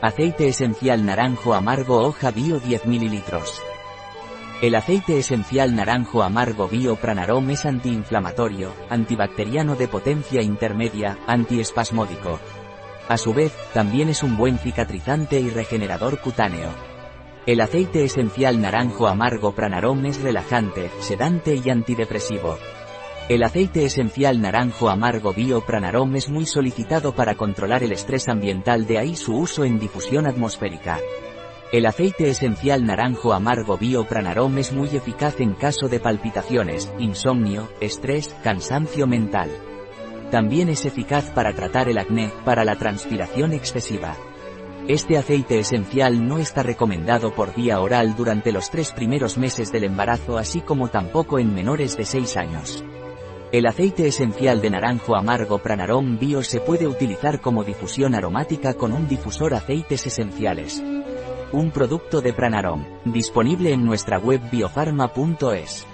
Aceite esencial naranjo amargo hoja bio 10 ml. El aceite esencial naranjo amargo bio Pranarom es antiinflamatorio, antibacteriano de potencia intermedia, antiespasmódico. A su vez, también es un buen cicatrizante y regenerador cutáneo. El aceite esencial naranjo amargo Pranarom es relajante, sedante y antidepresivo. El aceite esencial naranjo amargo Bio Pranarom es muy solicitado para controlar el estrés ambiental de ahí su uso en difusión atmosférica. El aceite esencial naranjo amargo Bio Pranarom es muy eficaz en caso de palpitaciones, insomnio, estrés, cansancio mental. También es eficaz para tratar el acné, para la transpiración excesiva. Este aceite esencial no está recomendado por vía oral durante los tres primeros meses del embarazo así como tampoco en menores de 6 años. El aceite esencial de naranjo amargo Pranarom Bio se puede utilizar como difusión aromática con un difusor aceites esenciales. Un producto de Pranarom, disponible en nuestra web biofarma.es.